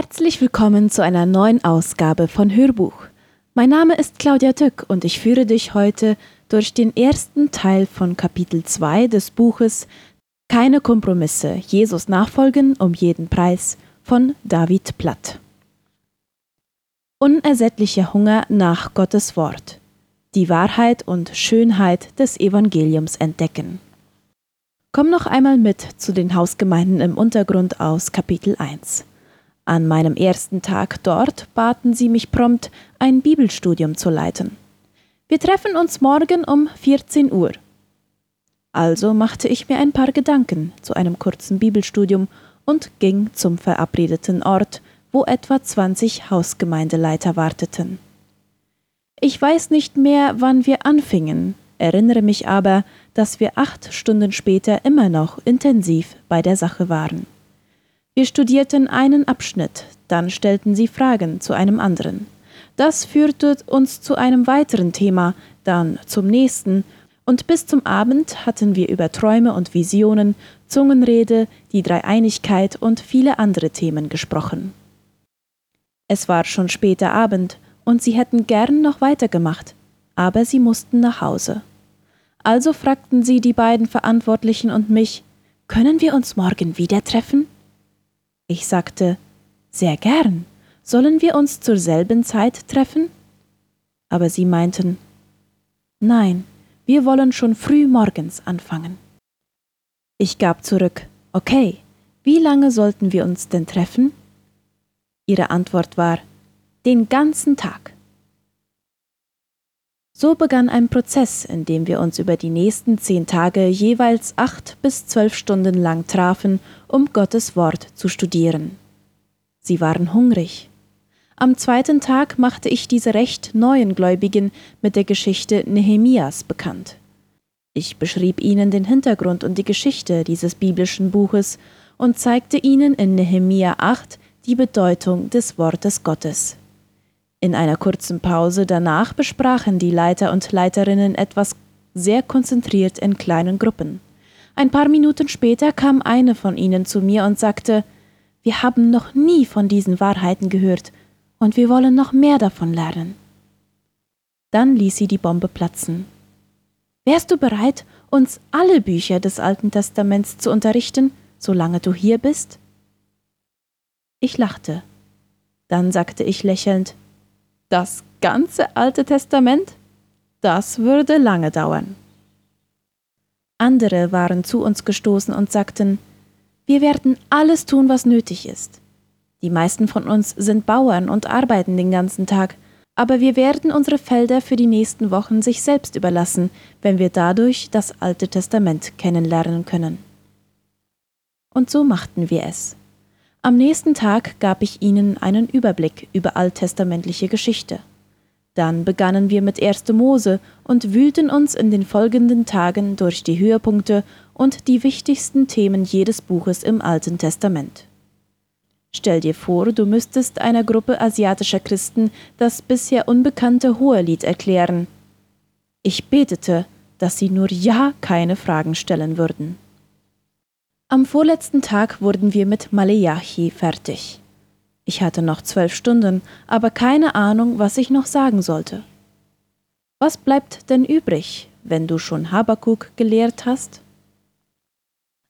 Herzlich willkommen zu einer neuen Ausgabe von Hörbuch. Mein Name ist Claudia Tück und ich führe dich heute durch den ersten Teil von Kapitel 2 des Buches Keine Kompromisse, Jesus nachfolgen um jeden Preis von David Platt. Unersättlicher Hunger nach Gottes Wort. Die Wahrheit und Schönheit des Evangeliums entdecken. Komm noch einmal mit zu den Hausgemeinden im Untergrund aus Kapitel 1. An meinem ersten Tag dort baten sie mich prompt, ein Bibelstudium zu leiten. Wir treffen uns morgen um 14 Uhr. Also machte ich mir ein paar Gedanken zu einem kurzen Bibelstudium und ging zum verabredeten Ort, wo etwa 20 Hausgemeindeleiter warteten. Ich weiß nicht mehr, wann wir anfingen, erinnere mich aber, dass wir acht Stunden später immer noch intensiv bei der Sache waren. Wir studierten einen Abschnitt, dann stellten sie Fragen zu einem anderen. Das führte uns zu einem weiteren Thema, dann zum nächsten, und bis zum Abend hatten wir über Träume und Visionen, Zungenrede, die Dreieinigkeit und viele andere Themen gesprochen. Es war schon später Abend, und sie hätten gern noch weitergemacht, aber sie mussten nach Hause. Also fragten sie die beiden Verantwortlichen und mich, können wir uns morgen wieder treffen? Ich sagte, sehr gern. Sollen wir uns zur selben Zeit treffen? Aber sie meinten, nein, wir wollen schon früh morgens anfangen. Ich gab zurück, okay, wie lange sollten wir uns denn treffen? Ihre Antwort war, den ganzen Tag. So begann ein Prozess, in dem wir uns über die nächsten zehn Tage jeweils acht bis zwölf Stunden lang trafen, um Gottes Wort zu studieren. Sie waren hungrig. Am zweiten Tag machte ich diese recht neuen Gläubigen mit der Geschichte Nehemias bekannt. Ich beschrieb ihnen den Hintergrund und die Geschichte dieses biblischen Buches und zeigte ihnen in Nehemia 8 die Bedeutung des Wortes Gottes. In einer kurzen Pause danach besprachen die Leiter und Leiterinnen etwas sehr konzentriert in kleinen Gruppen. Ein paar Minuten später kam eine von ihnen zu mir und sagte, wir haben noch nie von diesen Wahrheiten gehört und wir wollen noch mehr davon lernen. Dann ließ sie die Bombe platzen. Wärst du bereit, uns alle Bücher des Alten Testaments zu unterrichten, solange du hier bist? Ich lachte. Dann sagte ich lächelnd, das ganze Alte Testament? Das würde lange dauern. Andere waren zu uns gestoßen und sagten, wir werden alles tun, was nötig ist. Die meisten von uns sind Bauern und arbeiten den ganzen Tag, aber wir werden unsere Felder für die nächsten Wochen sich selbst überlassen, wenn wir dadurch das Alte Testament kennenlernen können. Und so machten wir es. Am nächsten Tag gab ich ihnen einen Überblick über alttestamentliche Geschichte. Dann begannen wir mit 1. Mose und wühlten uns in den folgenden Tagen durch die Höhepunkte und die wichtigsten Themen jedes Buches im Alten Testament. Stell dir vor, du müsstest einer Gruppe asiatischer Christen das bisher unbekannte Hohelied erklären. Ich betete, dass sie nur ja keine Fragen stellen würden. Am vorletzten Tag wurden wir mit Maleachi fertig. Ich hatte noch zwölf Stunden, aber keine Ahnung, was ich noch sagen sollte. Was bleibt denn übrig, wenn du schon Habakuk gelehrt hast?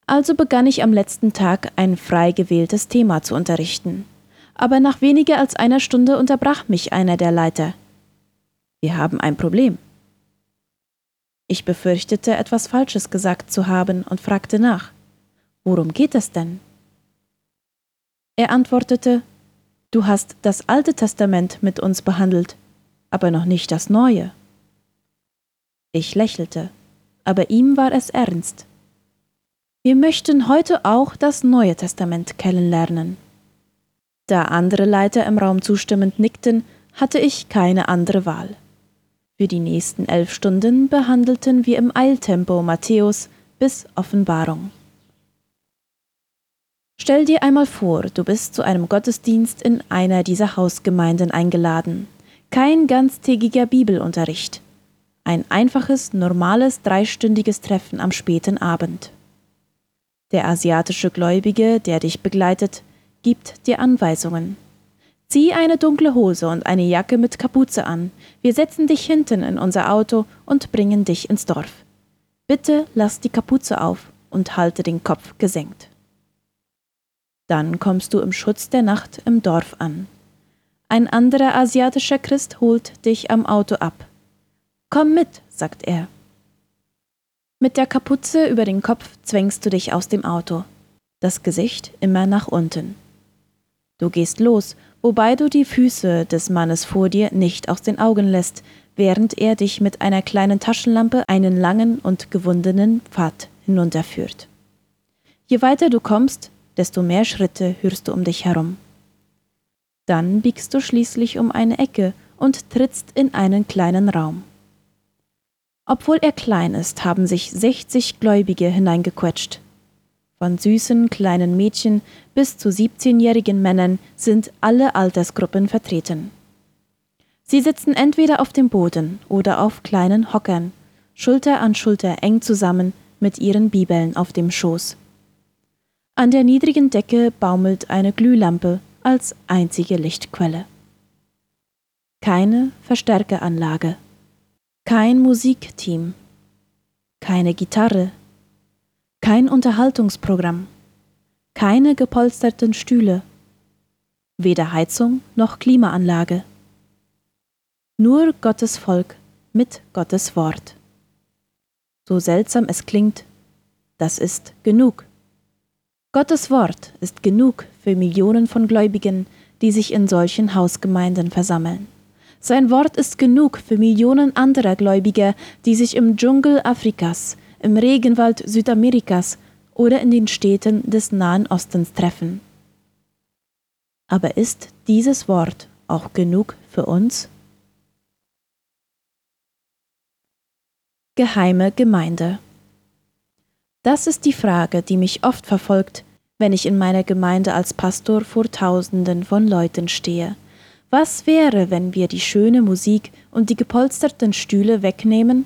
Also begann ich am letzten Tag ein frei gewähltes Thema zu unterrichten. Aber nach weniger als einer Stunde unterbrach mich einer der Leiter. Wir haben ein Problem. Ich befürchtete, etwas Falsches gesagt zu haben und fragte nach. Worum geht es denn? Er antwortete, Du hast das Alte Testament mit uns behandelt, aber noch nicht das Neue. Ich lächelte, aber ihm war es ernst. Wir möchten heute auch das Neue Testament kennenlernen. Da andere Leiter im Raum zustimmend nickten, hatte ich keine andere Wahl. Für die nächsten elf Stunden behandelten wir im Eiltempo Matthäus bis Offenbarung. Stell dir einmal vor, du bist zu einem Gottesdienst in einer dieser Hausgemeinden eingeladen. Kein ganztägiger Bibelunterricht. Ein einfaches, normales, dreistündiges Treffen am späten Abend. Der asiatische Gläubige, der dich begleitet, gibt dir Anweisungen. Zieh eine dunkle Hose und eine Jacke mit Kapuze an. Wir setzen dich hinten in unser Auto und bringen dich ins Dorf. Bitte lass die Kapuze auf und halte den Kopf gesenkt. Dann kommst du im Schutz der Nacht im Dorf an. Ein anderer asiatischer Christ holt dich am Auto ab. Komm mit, sagt er. Mit der Kapuze über den Kopf zwängst du dich aus dem Auto. Das Gesicht immer nach unten. Du gehst los, wobei du die Füße des Mannes vor dir nicht aus den Augen lässt, während er dich mit einer kleinen Taschenlampe einen langen und gewundenen Pfad hinunterführt. Je weiter du kommst, desto mehr Schritte hörst du um dich herum. Dann biegst du schließlich um eine Ecke und trittst in einen kleinen Raum. Obwohl er klein ist, haben sich 60 Gläubige hineingequetscht. Von süßen kleinen Mädchen bis zu 17-jährigen Männern sind alle Altersgruppen vertreten. Sie sitzen entweder auf dem Boden oder auf kleinen Hockern, Schulter an Schulter eng zusammen mit ihren Bibeln auf dem Schoß. An der niedrigen Decke baumelt eine Glühlampe als einzige Lichtquelle. Keine Verstärkeranlage, kein Musikteam, keine Gitarre, kein Unterhaltungsprogramm, keine gepolsterten Stühle, weder Heizung noch Klimaanlage. Nur Gottes Volk mit Gottes Wort. So seltsam es klingt, das ist genug. Gottes Wort ist genug für Millionen von Gläubigen, die sich in solchen Hausgemeinden versammeln. Sein Wort ist genug für Millionen anderer Gläubiger, die sich im Dschungel Afrikas, im Regenwald Südamerikas oder in den Städten des Nahen Ostens treffen. Aber ist dieses Wort auch genug für uns? geheime Gemeinde? Das ist die Frage, die mich oft verfolgt, wenn ich in meiner Gemeinde als Pastor vor Tausenden von Leuten stehe. Was wäre, wenn wir die schöne Musik und die gepolsterten Stühle wegnehmen?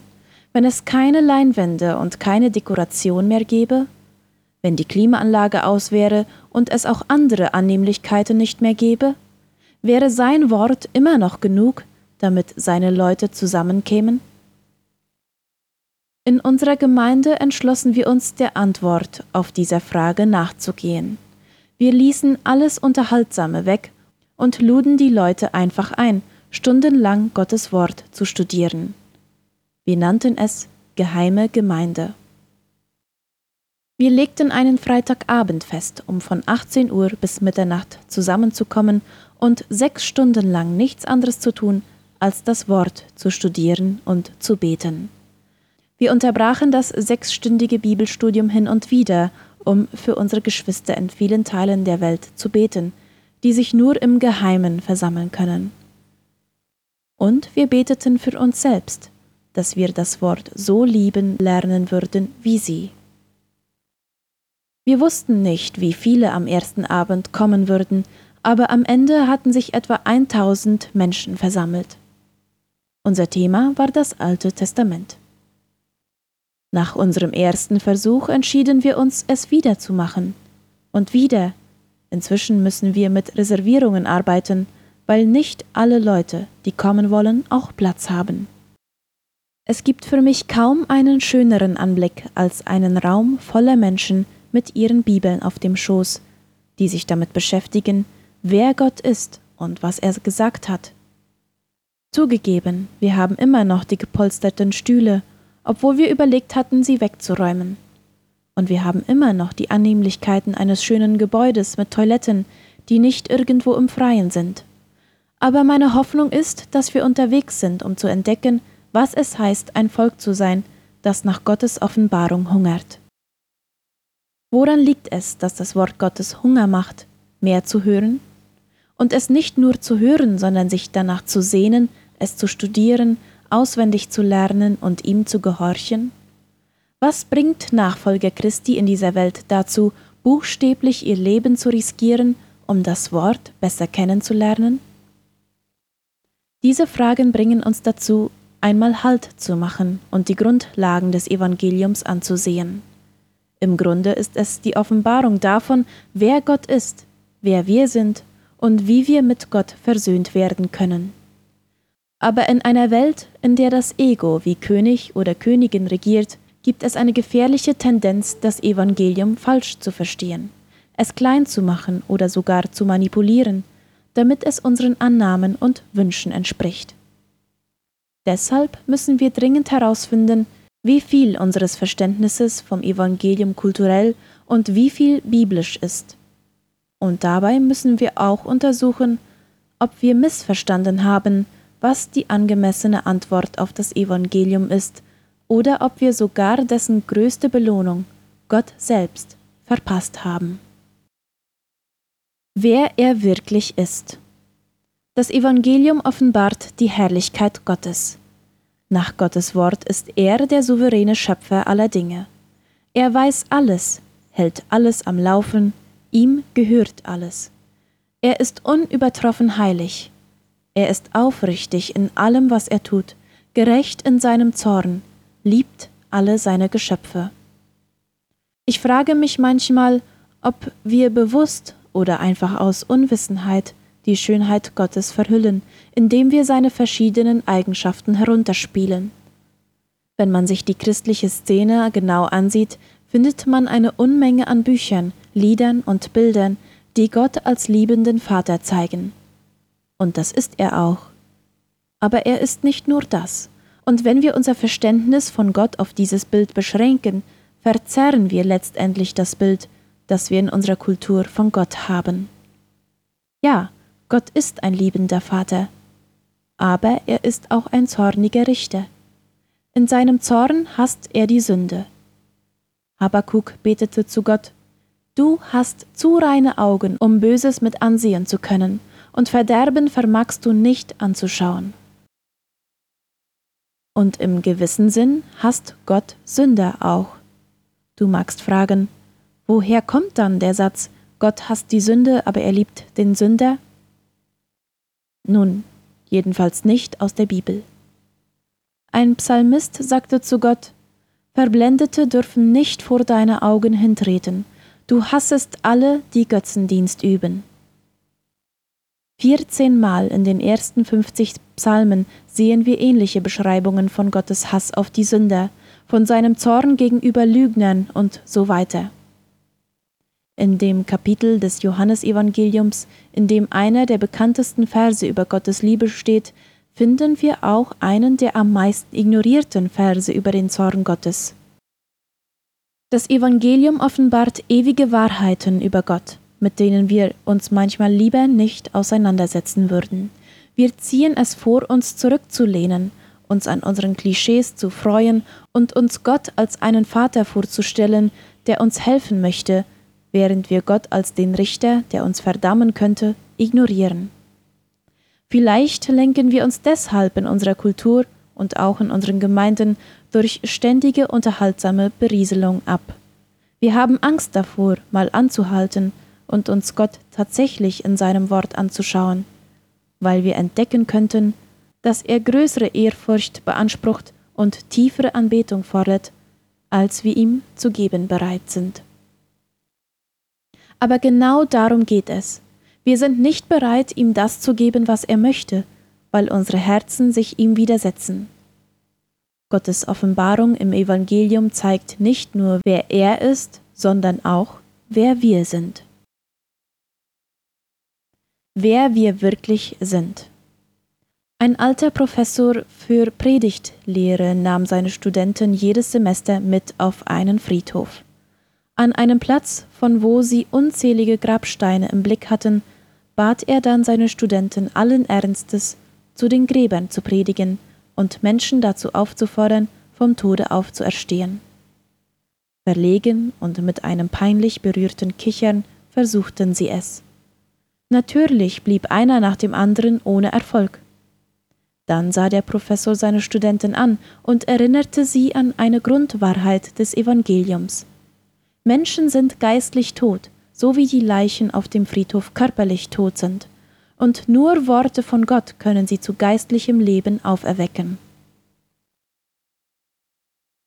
Wenn es keine Leinwände und keine Dekoration mehr gäbe? Wenn die Klimaanlage aus wäre und es auch andere Annehmlichkeiten nicht mehr gäbe? Wäre sein Wort immer noch genug, damit seine Leute zusammenkämen? In unserer Gemeinde entschlossen wir uns der Antwort auf diese Frage nachzugehen. Wir ließen alles Unterhaltsame weg und luden die Leute einfach ein, stundenlang Gottes Wort zu studieren. Wir nannten es Geheime Gemeinde. Wir legten einen Freitagabend fest, um von 18 Uhr bis Mitternacht zusammenzukommen und sechs Stunden lang nichts anderes zu tun, als das Wort zu studieren und zu beten. Wir unterbrachen das sechsstündige Bibelstudium hin und wieder, um für unsere Geschwister in vielen Teilen der Welt zu beten, die sich nur im Geheimen versammeln können. Und wir beteten für uns selbst, dass wir das Wort so lieben lernen würden wie sie. Wir wussten nicht, wie viele am ersten Abend kommen würden, aber am Ende hatten sich etwa 1000 Menschen versammelt. Unser Thema war das Alte Testament. Nach unserem ersten Versuch entschieden wir uns, es wieder zu machen. Und wieder. Inzwischen müssen wir mit Reservierungen arbeiten, weil nicht alle Leute, die kommen wollen, auch Platz haben. Es gibt für mich kaum einen schöneren Anblick als einen Raum voller Menschen mit ihren Bibeln auf dem Schoß, die sich damit beschäftigen, wer Gott ist und was er gesagt hat. Zugegeben, wir haben immer noch die gepolsterten Stühle obwohl wir überlegt hatten, sie wegzuräumen. Und wir haben immer noch die Annehmlichkeiten eines schönen Gebäudes mit Toiletten, die nicht irgendwo im Freien sind. Aber meine Hoffnung ist, dass wir unterwegs sind, um zu entdecken, was es heißt, ein Volk zu sein, das nach Gottes Offenbarung hungert. Woran liegt es, dass das Wort Gottes Hunger macht, mehr zu hören? Und es nicht nur zu hören, sondern sich danach zu sehnen, es zu studieren auswendig zu lernen und ihm zu gehorchen? Was bringt Nachfolger Christi in dieser Welt dazu, buchstäblich ihr Leben zu riskieren, um das Wort besser kennenzulernen? Diese Fragen bringen uns dazu, einmal Halt zu machen und die Grundlagen des Evangeliums anzusehen. Im Grunde ist es die Offenbarung davon, wer Gott ist, wer wir sind und wie wir mit Gott versöhnt werden können. Aber in einer Welt, in der das Ego wie König oder Königin regiert, gibt es eine gefährliche Tendenz, das Evangelium falsch zu verstehen, es klein zu machen oder sogar zu manipulieren, damit es unseren Annahmen und Wünschen entspricht. Deshalb müssen wir dringend herausfinden, wie viel unseres Verständnisses vom Evangelium kulturell und wie viel biblisch ist. Und dabei müssen wir auch untersuchen, ob wir missverstanden haben, was die angemessene Antwort auf das Evangelium ist, oder ob wir sogar dessen größte Belohnung, Gott selbst, verpasst haben. Wer er wirklich ist. Das Evangelium offenbart die Herrlichkeit Gottes. Nach Gottes Wort ist er der souveräne Schöpfer aller Dinge. Er weiß alles, hält alles am Laufen, ihm gehört alles. Er ist unübertroffen heilig. Er ist aufrichtig in allem, was er tut, gerecht in seinem Zorn, liebt alle seine Geschöpfe. Ich frage mich manchmal, ob wir bewusst oder einfach aus Unwissenheit die Schönheit Gottes verhüllen, indem wir seine verschiedenen Eigenschaften herunterspielen. Wenn man sich die christliche Szene genau ansieht, findet man eine Unmenge an Büchern, Liedern und Bildern, die Gott als liebenden Vater zeigen. Und das ist er auch. Aber er ist nicht nur das. Und wenn wir unser Verständnis von Gott auf dieses Bild beschränken, verzerren wir letztendlich das Bild, das wir in unserer Kultur von Gott haben. Ja, Gott ist ein liebender Vater, aber er ist auch ein zorniger Richter. In seinem Zorn hasst er die Sünde. Habakuk betete zu Gott, Du hast zu reine Augen, um Böses mit ansehen zu können, und Verderben vermagst du nicht anzuschauen. Und im gewissen Sinn hasst Gott Sünder auch. Du magst fragen, woher kommt dann der Satz, Gott hasst die Sünde, aber er liebt den Sünder? Nun, jedenfalls nicht aus der Bibel. Ein Psalmist sagte zu Gott, Verblendete dürfen nicht vor deine Augen hintreten, du hassest alle, die Götzendienst üben. Vierzehnmal in den ersten fünfzig Psalmen sehen wir ähnliche Beschreibungen von Gottes Hass auf die Sünder, von seinem Zorn gegenüber Lügnern und so weiter. In dem Kapitel des Johannesevangeliums, in dem einer der bekanntesten Verse über Gottes Liebe steht, finden wir auch einen der am meisten ignorierten Verse über den Zorn Gottes. Das Evangelium offenbart ewige Wahrheiten über Gott, mit denen wir uns manchmal lieber nicht auseinandersetzen würden. Wir ziehen es vor, uns zurückzulehnen, uns an unseren Klischees zu freuen und uns Gott als einen Vater vorzustellen, der uns helfen möchte, während wir Gott als den Richter, der uns verdammen könnte, ignorieren. Vielleicht lenken wir uns deshalb in unserer Kultur und auch in unseren Gemeinden durch ständige unterhaltsame Berieselung ab. Wir haben Angst davor, mal anzuhalten und uns Gott tatsächlich in seinem Wort anzuschauen, weil wir entdecken könnten, dass er größere Ehrfurcht beansprucht und tiefere Anbetung fordert, als wir ihm zu geben bereit sind. Aber genau darum geht es. Wir sind nicht bereit, ihm das zu geben, was er möchte, weil unsere Herzen sich ihm widersetzen. Gottes Offenbarung im Evangelium zeigt nicht nur, wer er ist, sondern auch, wer wir sind. Wer wir wirklich sind. Ein alter Professor für Predigtlehre nahm seine Studenten jedes Semester mit auf einen Friedhof. An einem Platz, von wo sie unzählige Grabsteine im Blick hatten, bat er dann seine Studenten allen Ernstes, zu den Gräbern zu predigen und Menschen dazu aufzufordern, vom Tode aufzuerstehen. Verlegen und mit einem peinlich berührten Kichern versuchten sie es. Natürlich blieb einer nach dem anderen ohne Erfolg. Dann sah der Professor seine Studenten an und erinnerte sie an eine Grundwahrheit des Evangeliums. Menschen sind geistlich tot, so wie die Leichen auf dem Friedhof körperlich tot sind, und nur Worte von Gott können sie zu geistlichem Leben auferwecken.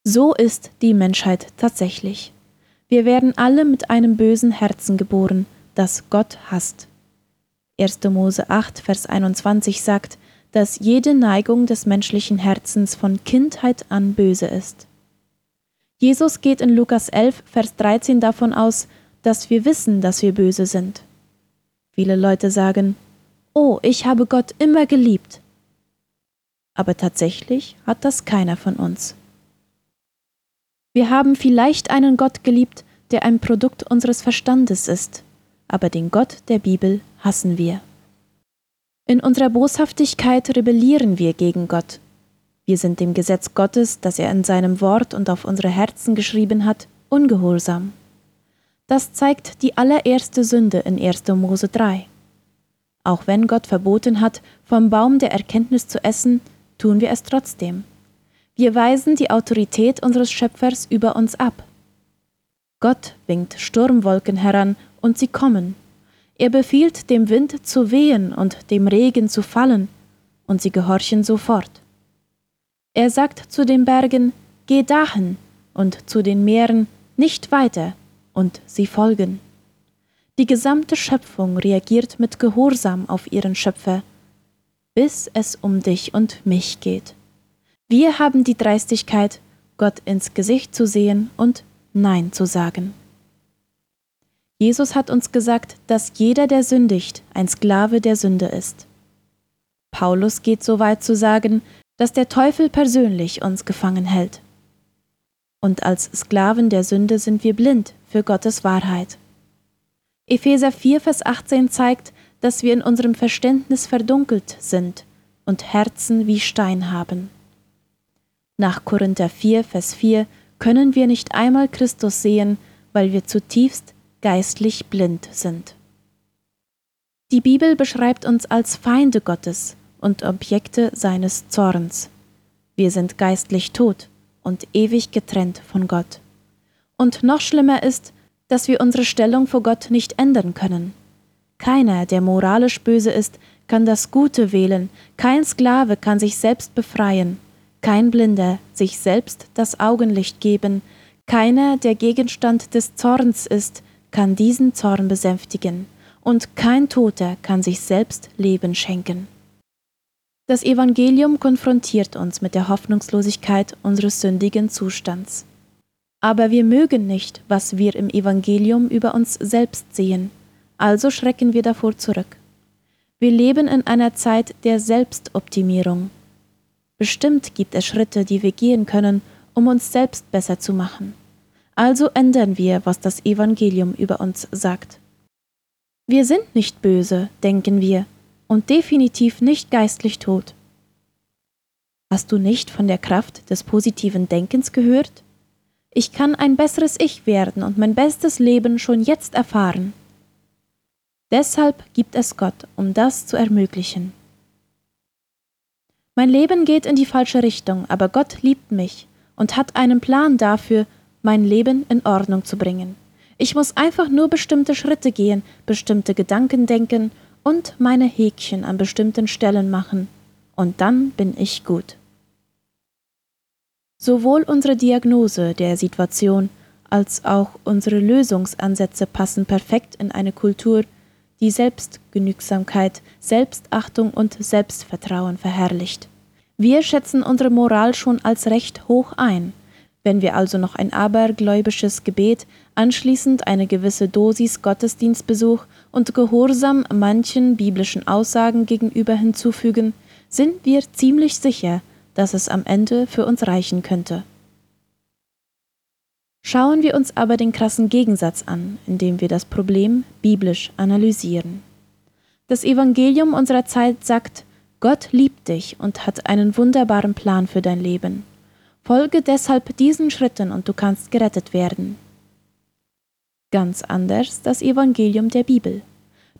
So ist die Menschheit tatsächlich. Wir werden alle mit einem bösen Herzen geboren, das Gott hasst. 1. Mose 8, Vers 21 sagt, dass jede Neigung des menschlichen Herzens von Kindheit an böse ist. Jesus geht in Lukas 11, Vers 13 davon aus, dass wir wissen, dass wir böse sind. Viele Leute sagen, Oh, ich habe Gott immer geliebt. Aber tatsächlich hat das keiner von uns. Wir haben vielleicht einen Gott geliebt, der ein Produkt unseres Verstandes ist, aber den Gott der Bibel hassen wir. In unserer Boshaftigkeit rebellieren wir gegen Gott. Wir sind dem Gesetz Gottes, das er in seinem Wort und auf unsere Herzen geschrieben hat, ungehorsam. Das zeigt die allererste Sünde in 1. Mose 3. Auch wenn Gott verboten hat, vom Baum der Erkenntnis zu essen, tun wir es trotzdem. Wir weisen die Autorität unseres Schöpfers über uns ab. Gott winkt Sturmwolken heran, und sie kommen. Er befiehlt dem Wind zu wehen und dem Regen zu fallen, und sie gehorchen sofort. Er sagt zu den Bergen, Geh dahin, und zu den Meeren, Nicht weiter, und sie folgen. Die gesamte Schöpfung reagiert mit Gehorsam auf ihren Schöpfer, bis es um dich und mich geht. Wir haben die Dreistigkeit, Gott ins Gesicht zu sehen und Nein zu sagen. Jesus hat uns gesagt, dass jeder, der sündigt, ein Sklave der Sünde ist. Paulus geht so weit zu sagen, dass der Teufel persönlich uns gefangen hält. Und als Sklaven der Sünde sind wir blind für Gottes Wahrheit. Epheser 4, Vers 18 zeigt, dass wir in unserem Verständnis verdunkelt sind und Herzen wie Stein haben. Nach Korinther 4, Vers 4 können wir nicht einmal Christus sehen, weil wir zutiefst geistlich blind sind. Die Bibel beschreibt uns als Feinde Gottes und Objekte seines Zorns. Wir sind geistlich tot und ewig getrennt von Gott. Und noch schlimmer ist, dass wir unsere Stellung vor Gott nicht ändern können. Keiner, der moralisch böse ist, kann das Gute wählen, kein Sklave kann sich selbst befreien, kein Blinder sich selbst das Augenlicht geben, keiner, der Gegenstand des Zorns ist, kann diesen Zorn besänftigen, und kein Toter kann sich selbst Leben schenken. Das Evangelium konfrontiert uns mit der Hoffnungslosigkeit unseres sündigen Zustands. Aber wir mögen nicht, was wir im Evangelium über uns selbst sehen, also schrecken wir davor zurück. Wir leben in einer Zeit der Selbstoptimierung. Bestimmt gibt es Schritte, die wir gehen können, um uns selbst besser zu machen. Also ändern wir, was das Evangelium über uns sagt. Wir sind nicht böse, denken wir, und definitiv nicht geistlich tot. Hast du nicht von der Kraft des positiven Denkens gehört? Ich kann ein besseres Ich werden und mein bestes Leben schon jetzt erfahren. Deshalb gibt es Gott, um das zu ermöglichen. Mein Leben geht in die falsche Richtung, aber Gott liebt mich und hat einen Plan dafür, mein Leben in Ordnung zu bringen. Ich muss einfach nur bestimmte Schritte gehen, bestimmte Gedanken denken und meine Häkchen an bestimmten Stellen machen, und dann bin ich gut. Sowohl unsere Diagnose der Situation als auch unsere Lösungsansätze passen perfekt in eine Kultur, die Selbstgenügsamkeit, Selbstachtung und Selbstvertrauen verherrlicht. Wir schätzen unsere Moral schon als recht hoch ein. Wenn wir also noch ein abergläubisches Gebet, anschließend eine gewisse Dosis Gottesdienstbesuch und Gehorsam manchen biblischen Aussagen gegenüber hinzufügen, sind wir ziemlich sicher, dass es am Ende für uns reichen könnte. Schauen wir uns aber den krassen Gegensatz an, indem wir das Problem biblisch analysieren. Das Evangelium unserer Zeit sagt, Gott liebt dich und hat einen wunderbaren Plan für dein Leben. Folge deshalb diesen Schritten und du kannst gerettet werden. Ganz anders das Evangelium der Bibel.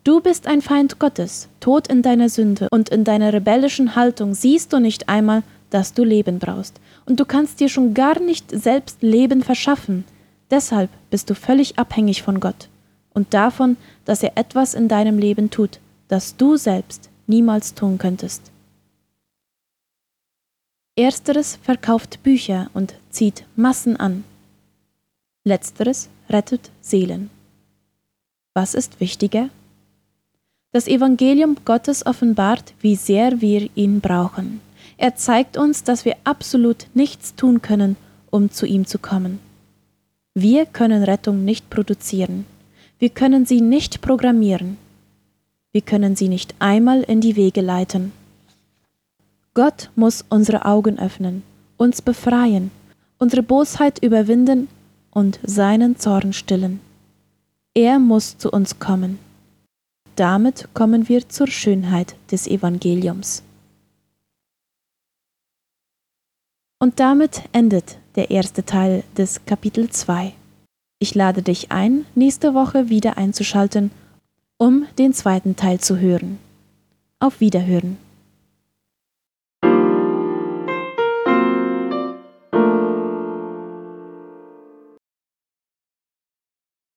Du bist ein Feind Gottes, tot in deiner Sünde und in deiner rebellischen Haltung siehst du nicht einmal, dass du Leben brauchst. Und du kannst dir schon gar nicht selbst Leben verschaffen. Deshalb bist du völlig abhängig von Gott und davon, dass er etwas in deinem Leben tut, das du selbst niemals tun könntest. Ersteres verkauft Bücher und zieht Massen an. Letzteres rettet Seelen. Was ist wichtiger? Das Evangelium Gottes offenbart, wie sehr wir ihn brauchen. Er zeigt uns, dass wir absolut nichts tun können, um zu ihm zu kommen. Wir können Rettung nicht produzieren. Wir können sie nicht programmieren. Wir können sie nicht einmal in die Wege leiten. Gott muss unsere Augen öffnen, uns befreien, unsere Bosheit überwinden und seinen Zorn stillen. Er muss zu uns kommen. Damit kommen wir zur Schönheit des Evangeliums. Und damit endet der erste Teil des Kapitel 2. Ich lade dich ein, nächste Woche wieder einzuschalten, um den zweiten Teil zu hören. Auf Wiederhören.